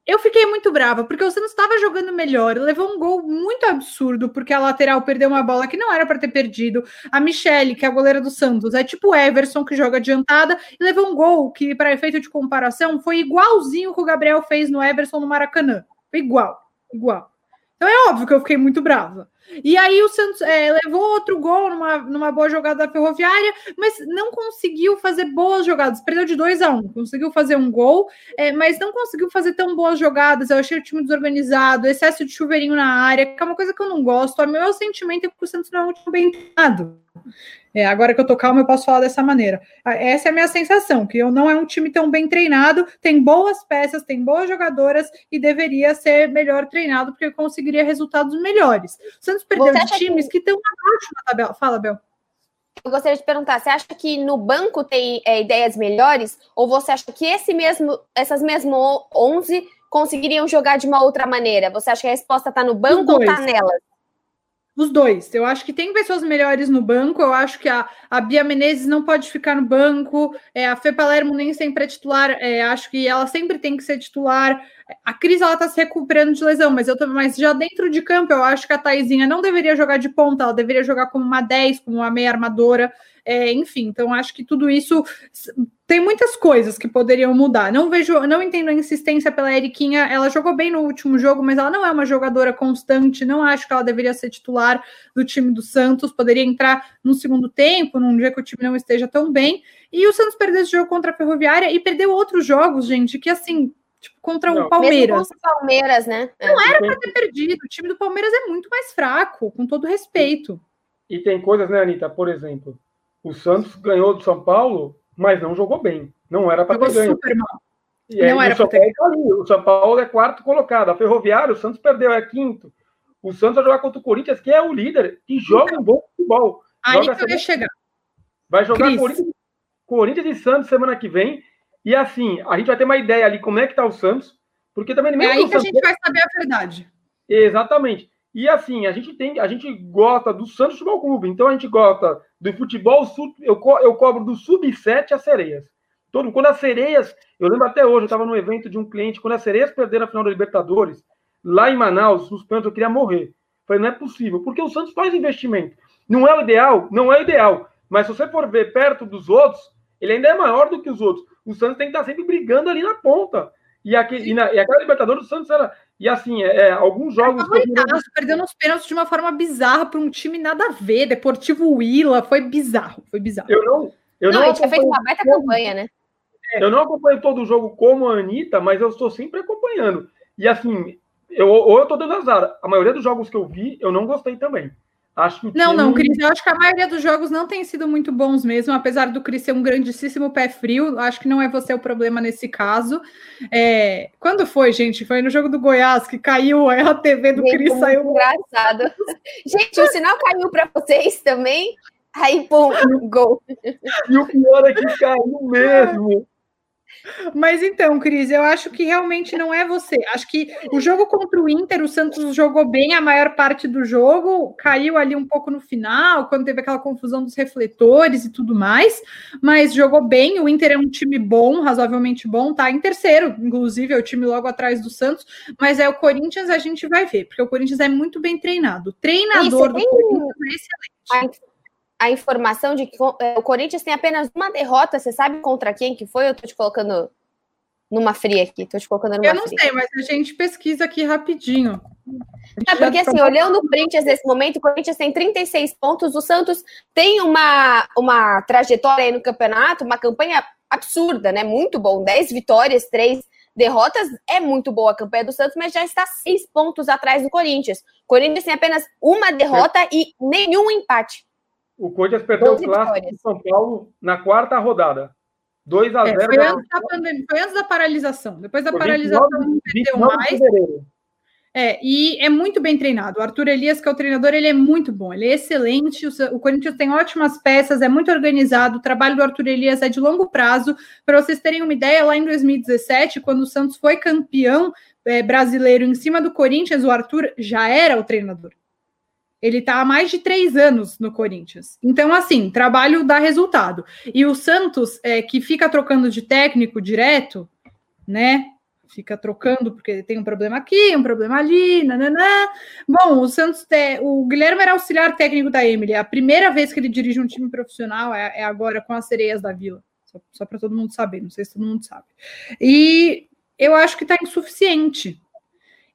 Eu fiquei muito brava, porque o Santos estava jogando melhor, levou um gol muito absurdo, porque a lateral perdeu uma bola que não era para ter perdido. A Michele, que é a goleira do Santos, é tipo o Everson, que joga adiantada, e levou um gol que, para efeito de comparação, foi igualzinho que o Gabriel fez no Everson no Maracanã. igual, igual. Então é óbvio que eu fiquei muito brava. E aí o Santos é, levou outro gol numa, numa boa jogada da Ferroviária, mas não conseguiu fazer boas jogadas. Perdeu de 2 a 1 um, conseguiu fazer um gol, é, mas não conseguiu fazer tão boas jogadas. Eu achei o time desorganizado, excesso de chuveirinho na área, que é uma coisa que eu não gosto. O meu sentimento é que o Santos não é um time bem treinado. É, agora que eu tô calma, eu posso falar dessa maneira. Ah, essa é a minha sensação, que eu não é um time tão bem treinado, tem boas peças, tem boas jogadoras e deveria ser melhor treinado, porque conseguiria resultados melhores. O Santos perdeu de times que, que estão abaixo na tabela. Fala, Bel. Eu gostaria de perguntar, você acha que no banco tem é, ideias melhores? Ou você acha que esse mesmo, essas mesmo 11 conseguiriam jogar de uma outra maneira? Você acha que a resposta está no banco ou está nelas? Os dois. Eu acho que tem pessoas melhores no banco. Eu acho que a, a Bia Menezes não pode ficar no banco. É, a Fê Palermo nem sempre é titular. É, acho que ela sempre tem que ser titular. A Cris ela tá se recuperando de lesão, mas eu também, mas já dentro de campo, eu acho que a Taizinha não deveria jogar de ponta, ela deveria jogar como uma 10, como uma meia armadora. É, enfim, então acho que tudo isso tem muitas coisas que poderiam mudar. Não vejo, não entendo a insistência pela Eriquinha. Ela jogou bem no último jogo, mas ela não é uma jogadora constante. Não acho que ela deveria ser titular do time do Santos. Poderia entrar no segundo tempo, num dia que o time não esteja tão bem. E o Santos perdeu esse jogo contra a Ferroviária e perdeu outros jogos, gente, que assim tipo, contra o Palmeiras. Mesmo contra o Palmeiras, né? Não é. era para ter perdido. O time do Palmeiras é muito mais fraco, com todo respeito. E tem coisas, né, Anitta? Por exemplo, o Santos ganhou do São Paulo, mas não jogou bem. Não era para ter ganho. Super mal. E não era para ter tá O São Paulo é quarto colocado. A Ferroviária, o Santos perdeu, é quinto. O Santos vai jogar contra o Corinthians, que é o líder, e joga um bom futebol. Aí que eu ia chegar. Vai jogar Corinthians, Corinthians e Santos semana que vem. E assim, a gente vai ter uma ideia ali como é que tá o Santos, porque também é aí que Santos... a gente vai saber a verdade. Exatamente. E assim, a gente tem, a gente gosta do Santos Futebol Clube, então a gente gosta do futebol, eu, co eu cobro do sub-7 às sereias. Todo, quando as sereias, eu lembro até hoje, eu estava no evento de um cliente, quando as sereias perderam a final da Libertadores, lá em Manaus, nos pênaltis, eu queria morrer. Falei, não é possível, porque o Santos faz investimento. Não é o ideal? Não é o ideal. Mas se você for ver perto dos outros, ele ainda é maior do que os outros o Santos tem que estar sempre brigando ali na ponta. E, aqui, e, na, e aquela Libertadores, o Santos era. E assim, é, é alguns jogos. É, perdeu nos pênaltis de uma forma bizarra para um time nada a ver. Deportivo Willa, foi bizarro. Foi bizarro. Eu não. Eu não, não a gente fez uma baita campanha, né? Eu não acompanho todo o jogo como a Anitta, mas eu estou sempre acompanhando. E assim, eu, ou eu estou dando azar. A maioria dos jogos que eu vi, eu não gostei também. Acho que não, time... não, Cris, eu acho que a maioria dos jogos não tem sido muito bons mesmo, apesar do Cris ser um grandíssimo pé frio. Acho que não é você o problema nesse caso. É... Quando foi, gente? Foi no jogo do Goiás que caiu a TV do Cris, saiu. Engraçado. gente, o sinal caiu para vocês também. Aí, pum, gol. E o pior é que caiu mesmo. Mas então, Cris, eu acho que realmente não é você. Acho que o jogo contra o Inter, o Santos jogou bem a maior parte do jogo, caiu ali um pouco no final, quando teve aquela confusão dos refletores e tudo mais, mas jogou bem. O Inter é um time bom, razoavelmente bom, tá em terceiro, inclusive, é o time logo atrás do Santos, mas é o Corinthians, a gente vai ver, porque o Corinthians é muito bem treinado. O treinador Isso, do Corinthians é excelente a informação de que é, o Corinthians tem apenas uma derrota. Você sabe contra quem que foi? Eu tô te colocando numa fria aqui. Tô te colocando numa Eu não fria. sei, mas a gente pesquisa aqui rapidinho. É porque assim, tá... olhando o Corinthians nesse momento, o Corinthians tem 36 pontos, o Santos tem uma, uma trajetória aí no campeonato, uma campanha absurda, né? Muito bom. 10 vitórias, 3 derrotas. É muito boa a campanha do Santos, mas já está 6 pontos atrás do Corinthians. O Corinthians tem apenas uma derrota e nenhum empate. O Corinthians perdeu o clássico de São Paulo na quarta rodada. 2 a 0 é, foi, antes da pandemia, foi antes da paralisação. Depois da paralisação 29, não perdeu mais. É, e é muito bem treinado. O Arthur Elias, que é o treinador, ele é muito bom, ele é excelente. O, o Corinthians tem ótimas peças, é muito organizado. O trabalho do Arthur Elias é de longo prazo. Para vocês terem uma ideia, lá em 2017, quando o Santos foi campeão é, brasileiro em cima do Corinthians, o Arthur já era o treinador. Ele está há mais de três anos no Corinthians. Então, assim, trabalho dá resultado. E o Santos, é, que fica trocando de técnico direto, né? Fica trocando porque tem um problema aqui, um problema ali, nananã. Bom, o Santos, te, o Guilherme era auxiliar técnico da Emily. A primeira vez que ele dirige um time profissional é, é agora com as Sereias da Vila. Só, só para todo mundo saber, não sei se todo mundo sabe. E eu acho que está insuficiente.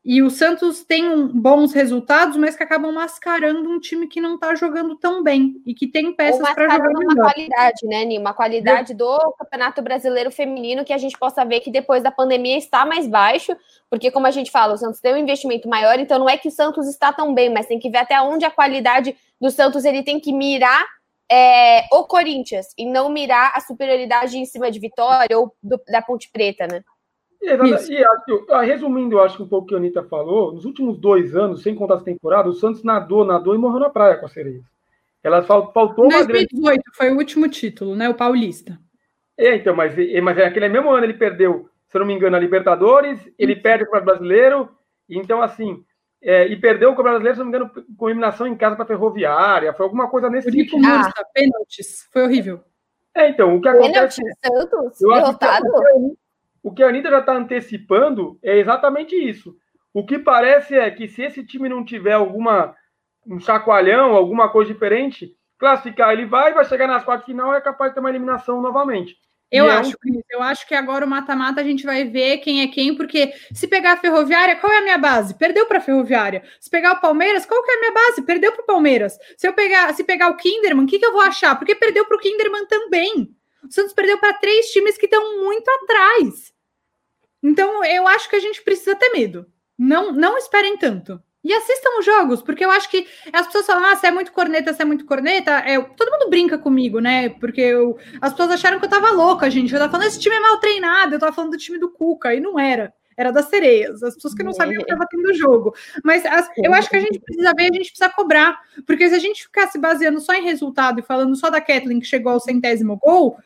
E o Santos tem bons resultados, mas que acabam mascarando um time que não está jogando tão bem e que tem peças para jogar uma melhor. qualidade, né, Ni? Uma qualidade do Campeonato Brasileiro Feminino que a gente possa ver que depois da pandemia está mais baixo, porque como a gente fala, o Santos tem um investimento maior, então não é que o Santos está tão bem, mas tem que ver até onde a qualidade do Santos ele tem que mirar é, o Corinthians e não mirar a superioridade em cima de Vitória ou do, da Ponte Preta, né? Exato. E acho, resumindo, eu acho que um pouco que a Anitta falou, nos últimos dois anos, sem contar essa temporada, o Santos nadou, nadou e morreu na praia com as sereias. Ela faltou 2018 grande... foi o último título, né? O Paulista. É, então, mas, mas é aquele mesmo ano ele perdeu, se eu não me engano, a Libertadores, ele perde o Brasileiro, então assim, é, e perdeu o Campeonato Brasileiro, se não me engano, com eliminação em casa para a Ferroviária, foi alguma coisa nesse tipo. Ah, pênaltis, foi horrível. É, então, o que acontece... Pênaltis, Santos, derrotado. O que a Anitta já está antecipando é exatamente isso. O que parece é que se esse time não tiver alguma um chacoalhão, alguma coisa diferente, classificar ele vai, vai chegar nas quartas final e é capaz de ter uma eliminação novamente. Eu acho, é um... eu acho que agora o mata-mata a gente vai ver quem é quem, porque se pegar a Ferroviária, qual é a minha base? Perdeu para a Ferroviária. Se pegar o Palmeiras, qual que é a minha base? Perdeu para o Palmeiras. Se eu pegar, se pegar o Kinderman, o que, que eu vou achar? Porque perdeu para o Kinderman também. O Santos perdeu para três times que estão muito atrás. Então, eu acho que a gente precisa ter medo. Não, não esperem tanto. E assistam os jogos, porque eu acho que as pessoas falam, ah, você é muito corneta, você é muito corneta. É, todo mundo brinca comigo, né? Porque eu, as pessoas acharam que eu tava louca, gente. Eu tava falando, esse time é mal treinado, eu tava falando do time do Cuca, e não era. Era das sereias, as pessoas que não sabiam que estava tendo jogo. Mas as, eu acho que a gente precisa ver, a gente precisa cobrar. Porque se a gente ficar se baseando só em resultado e falando só da Kathleen que chegou ao centésimo gol,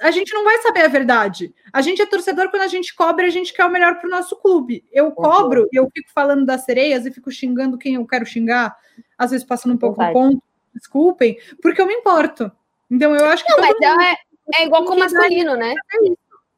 a gente não vai saber a verdade. A gente é torcedor quando a gente cobra, a gente quer o melhor para o nosso clube. Eu cobro e eu fico falando das sereias e fico xingando quem eu quero xingar, às vezes passando um pouco do ponto, desculpem, porque eu me importo. Então eu acho que. Não, mas é, é igual com o masculino, né?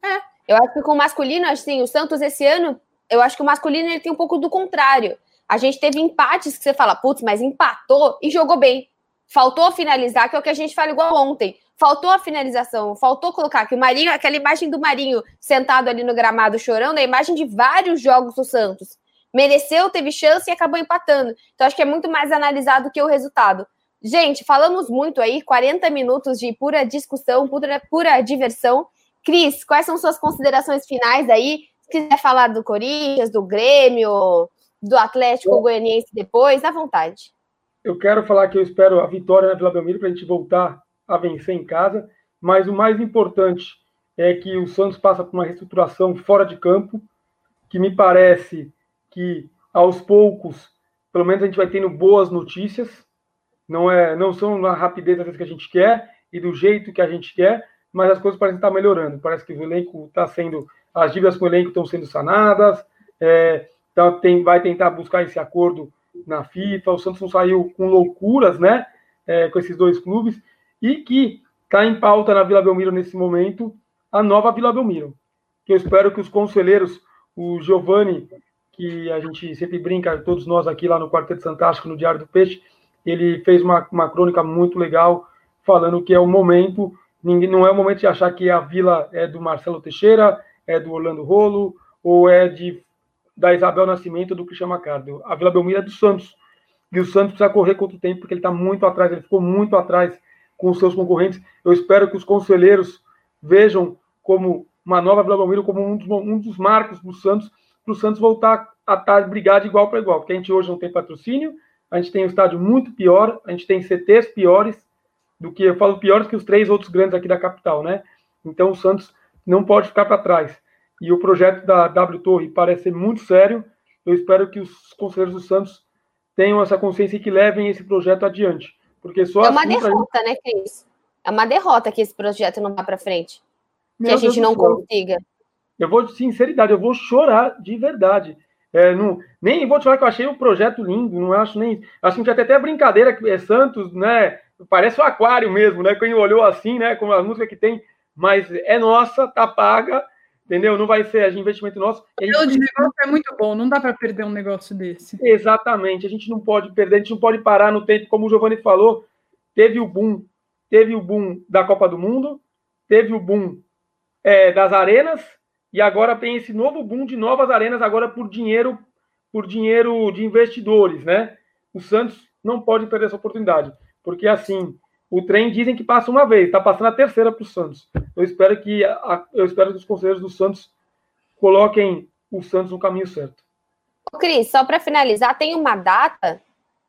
É. Eu acho que com o masculino, assim, o Santos esse ano, eu acho que o masculino ele tem um pouco do contrário. A gente teve empates que você fala, putz, mas empatou e jogou bem. Faltou finalizar, que é o que a gente fala igual ontem faltou a finalização, faltou colocar que o Marinho, aquela imagem do Marinho sentado ali no gramado chorando, é a imagem de vários jogos do Santos. Mereceu, teve chance e acabou empatando. Então acho que é muito mais analisado que o resultado. Gente, falamos muito aí, 40 minutos de pura discussão, pura, pura diversão. Cris, quais são suas considerações finais aí? Se quiser falar do Corinthians, do Grêmio, do Atlético Goianiense depois, à vontade. Eu quero falar que eu espero a vitória na Vila Belmiro para a gente voltar a vencer em casa, mas o mais importante é que o Santos passa por uma reestruturação fora de campo, que me parece que aos poucos, pelo menos a gente vai tendo boas notícias, não é, não são na rapidez vezes que a gente quer e do jeito que a gente quer, mas as coisas parecem estar melhorando. Parece que o elenco está sendo, as dívidas com o elenco estão sendo sanadas, é, então tem, vai tentar buscar esse acordo na FIFA. O Santos não saiu com loucuras, né? É, com esses dois clubes e que está em pauta na Vila Belmiro nesse momento a nova Vila Belmiro. Que eu espero que os conselheiros, o Giovanni, que a gente sempre brinca, todos nós aqui lá no Quarteto Fantástico, no Diário do Peixe, ele fez uma, uma crônica muito legal, falando que é o momento, ninguém, não é o momento de achar que a vila é do Marcelo Teixeira, é do Orlando Rolo, ou é de da Isabel Nascimento do Cristian Macardo. A Vila Belmiro é do Santos. E o Santos precisa correr contra o tempo, porque ele está muito atrás, ele ficou muito atrás com seus concorrentes. Eu espero que os conselheiros vejam como uma nova Belmiro como um dos, um dos marcos do Santos, para o Santos voltar a estar brigar de igual para igual, porque a gente hoje não tem patrocínio, a gente tem um estádio muito pior, a gente tem CTs piores do que, eu falo piores que os três outros grandes aqui da capital, né? Então o Santos não pode ficar para trás. E o projeto da W Torre parece ser muito sério. Eu espero que os conselheiros do Santos tenham essa consciência e que levem esse projeto adiante. Porque só é uma assim derrota, gente... né, Cris? É uma derrota que esse projeto não vá para frente. Meu que a gente Deus não consiga. Eu vou, de sinceridade, eu vou chorar de verdade. É, não, nem vou te falar que eu achei o projeto lindo, não acho nem. Acho que tem até brincadeira que é Santos, né? Parece um aquário mesmo, né? Quem olhou assim, né? Com a música que tem, mas é nossa, tá paga entendeu? Não vai ser de investimento nosso. O modelo de negócio é muito bom, não dá para perder um negócio desse. Exatamente, a gente não pode perder, a gente não pode parar no tempo, como o Giovanni falou, teve o boom, teve o boom da Copa do Mundo, teve o boom é, das arenas, e agora tem esse novo boom de novas arenas, agora por dinheiro por dinheiro de investidores, né? O Santos não pode perder essa oportunidade, porque assim o trem dizem que passa uma vez, está passando a terceira para o Santos. Eu espero que a, eu espero que os conselheiros do Santos coloquem o Santos no caminho certo. Cris, só para finalizar, tem uma data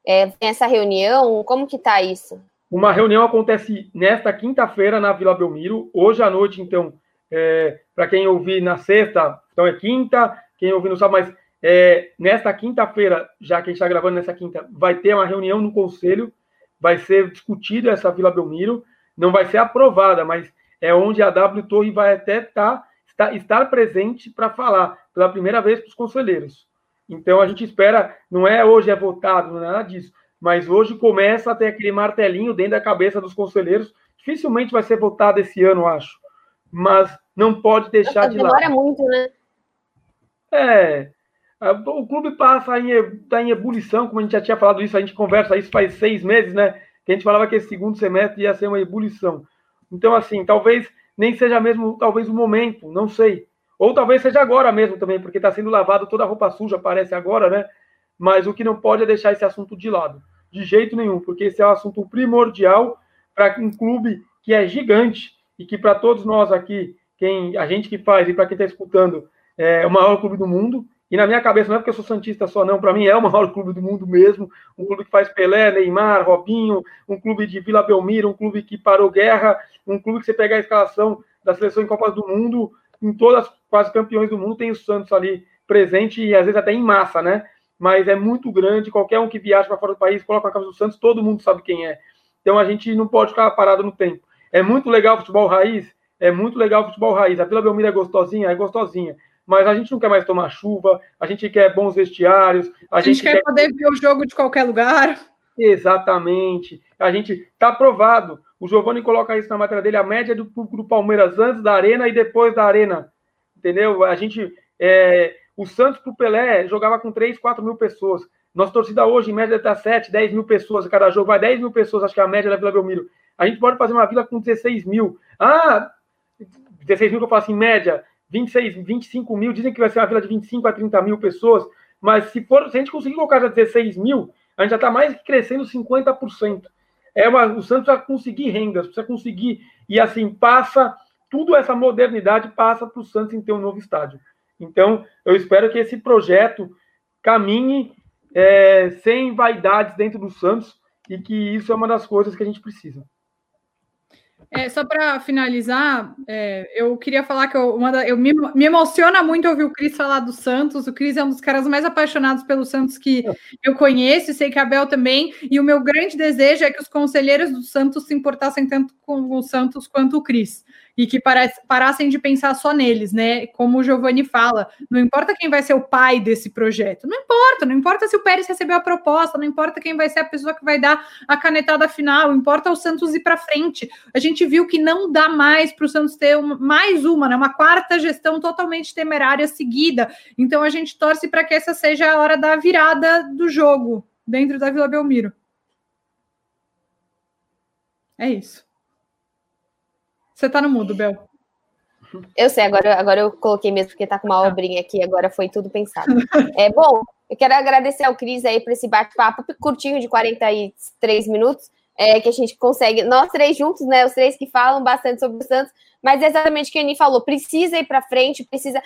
é, essa reunião? Como que está isso? Uma reunião acontece nesta quinta-feira na Vila Belmiro. Hoje à noite, então, é, para quem ouvir na sexta, então é quinta. Quem ouvir não sabe, mas é, nesta quinta-feira, já que a gente está gravando nessa quinta, vai ter uma reunião no conselho. Vai ser discutida essa Vila Belmiro. Não vai ser aprovada, mas é onde a W Torre vai até tá, estar, estar presente para falar pela primeira vez para os conselheiros. Então a gente espera, não é hoje é votado, não é nada disso, mas hoje começa a ter aquele martelinho dentro da cabeça dos conselheiros. Dificilmente vai ser votado esse ano, acho. Mas não pode deixar de lado. Demora muito, né? É. O clube passa em, tá em ebulição, como a gente já tinha falado isso, a gente conversa isso faz seis meses, né? Que a gente falava que esse segundo semestre ia ser uma ebulição. Então, assim, talvez nem seja mesmo, talvez o momento, não sei. Ou talvez seja agora mesmo também, porque está sendo lavado toda a roupa suja, parece agora, né? Mas o que não pode é deixar esse assunto de lado. De jeito nenhum, porque esse é um assunto primordial para um clube que é gigante e que para todos nós aqui, quem a gente que faz e para quem está escutando, é o maior clube do mundo. E na minha cabeça, não é porque eu sou Santista só, não. Para mim é o maior clube do mundo mesmo. Um clube que faz Pelé, Neymar, Robinho, um clube de Vila Belmiro, um clube que parou guerra, um clube que você pegar a escalação da seleção em Copas do Mundo, em todas quase campeões do mundo tem o Santos ali presente e às vezes até em massa, né? Mas é muito grande, qualquer um que viaja para fora do país, coloca a camisa do Santos, todo mundo sabe quem é. Então a gente não pode ficar parado no tempo. É muito legal o futebol raiz, é muito legal o futebol raiz. A Vila Belmiro é gostosinha, é gostosinha. Mas a gente não quer mais tomar chuva, a gente quer bons vestiários. A, a gente, gente, quer, quer poder ver o jogo de qualquer lugar. Exatamente. A gente está aprovado. O Giovanni coloca isso na matéria dele, a média do público do Palmeiras antes da arena e depois da arena. Entendeu? A gente. É, o Santos pro Pelé jogava com 3, 4 mil pessoas. Nossa torcida hoje, em média, está 7, 10 mil pessoas a cada jogo. Vai 10 mil pessoas, acho que é a média da Vila Belmiro. A gente pode fazer uma vila com 16 mil. Ah, 16 mil que eu faço em média, 26, 25 mil. Dizem que vai ser uma vila de 25 a 30 mil pessoas. Mas se, for, se a gente conseguir colocar já 16 mil, a gente já está mais que crescendo 50% é uma, o Santos vai conseguir rendas, precisa conseguir, e assim, passa, tudo essa modernidade passa para o Santos em ter um novo estádio. Então, eu espero que esse projeto caminhe é, sem vaidades dentro do Santos e que isso é uma das coisas que a gente precisa. É, só para finalizar, é, eu queria falar que eu, da, eu me, me, emociona muito ouvir o Cris falar do Santos. O Cris é um dos caras mais apaixonados pelo Santos que eu conheço, sei que a Bel também. E o meu grande desejo é que os conselheiros do Santos se importassem tanto com o Santos quanto o Cris e que parassem de pensar só neles, né? Como o Giovanni fala, não importa quem vai ser o pai desse projeto, não importa, não importa se o Pérez recebeu a proposta, não importa quem vai ser a pessoa que vai dar a canetada final, importa o Santos ir para frente. A gente viu que não dá mais para o Santos ter uma, mais uma, né? Uma quarta gestão totalmente temerária seguida. Então a gente torce para que essa seja a hora da virada do jogo dentro da Vila Belmiro. É isso. Você tá no mudo, Bel. Eu sei, agora, agora eu coloquei mesmo, porque tá com uma tá. obrinha aqui, agora foi tudo pensado. É bom, eu quero agradecer ao Cris aí por esse bate-papo curtinho de 43 minutos, é, que a gente consegue, nós três juntos, né? Os três que falam bastante sobre o Santos, mas é exatamente o que a Ani falou, precisa ir para frente, precisa.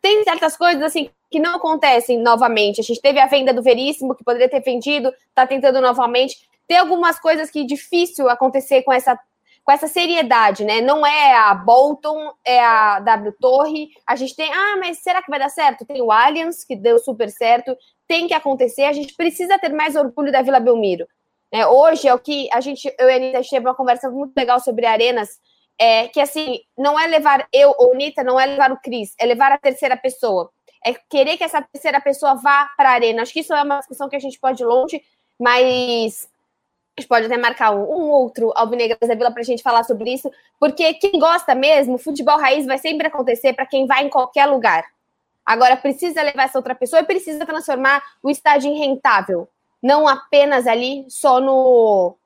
Tem certas coisas assim que não acontecem novamente. A gente teve a venda do Veríssimo, que poderia ter vendido, tá tentando novamente. Tem algumas coisas que é difícil acontecer com essa com essa seriedade, né? Não é a Bolton, é a W Torre. A gente tem, ah, mas será que vai dar certo? Tem o Allianz, que deu super certo. Tem que acontecer. A gente precisa ter mais orgulho da Vila Belmiro. É, hoje é o que a gente, eu e a Anitta tive uma conversa muito legal sobre arenas, é, que assim, não é levar eu ou Anitta, não é levar o Cris, é levar a terceira pessoa. É querer que essa terceira pessoa vá para a arena. Acho que isso é uma discussão que a gente pode ir longe, mas a gente pode até marcar um, um outro Alvinegras da Vila para a gente falar sobre isso, porque quem gosta mesmo, futebol raiz vai sempre acontecer para quem vai em qualquer lugar. Agora, precisa levar essa outra pessoa e precisa transformar o estádio em rentável, não apenas ali só no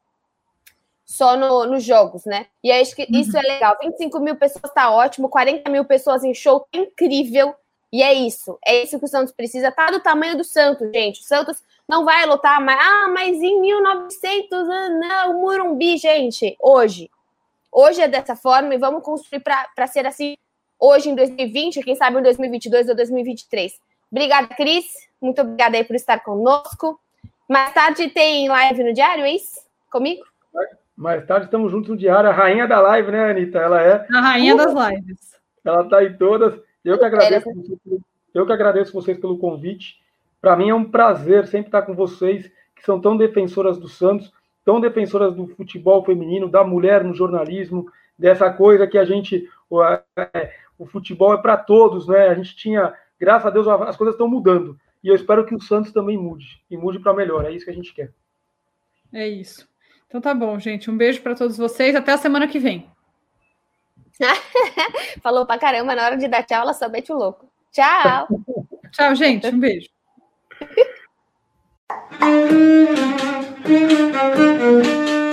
só no, nos jogos, né? E acho que uhum. isso é legal. 25 mil pessoas está ótimo, 40 mil pessoas em show, tá incrível, E é isso. É isso que o Santos precisa. Tá do tamanho do Santos, gente. O Santos não vai lutar mais. Ah, mas em 1900, ah, não, o Murumbi, gente. Hoje. Hoje é dessa forma e vamos construir para ser assim hoje em 2020, quem sabe em 2022 ou 2023. Obrigada, Cris. Muito obrigada aí por estar conosco. Mais tarde tem live no diário, é isso? Comigo? Mais tarde estamos juntos no diário. A rainha da live, né, Anitta? Ela é. A rainha uh! das lives. Ela está em todas. Eu que agradeço, eu que agradeço vocês pelo convite. Para mim é um prazer sempre estar com vocês, que são tão defensoras do Santos, tão defensoras do futebol feminino, da mulher no jornalismo, dessa coisa que a gente. O, é, o futebol é para todos, né? A gente tinha. Graças a Deus as coisas estão mudando. E eu espero que o Santos também mude. E mude para melhor. É isso que a gente quer. É isso. Então tá bom, gente. Um beijo para todos vocês. Até a semana que vem. Falou pra caramba, na hora de dar tchau, ela só mete o louco. Tchau. tchau, gente. Um beijo.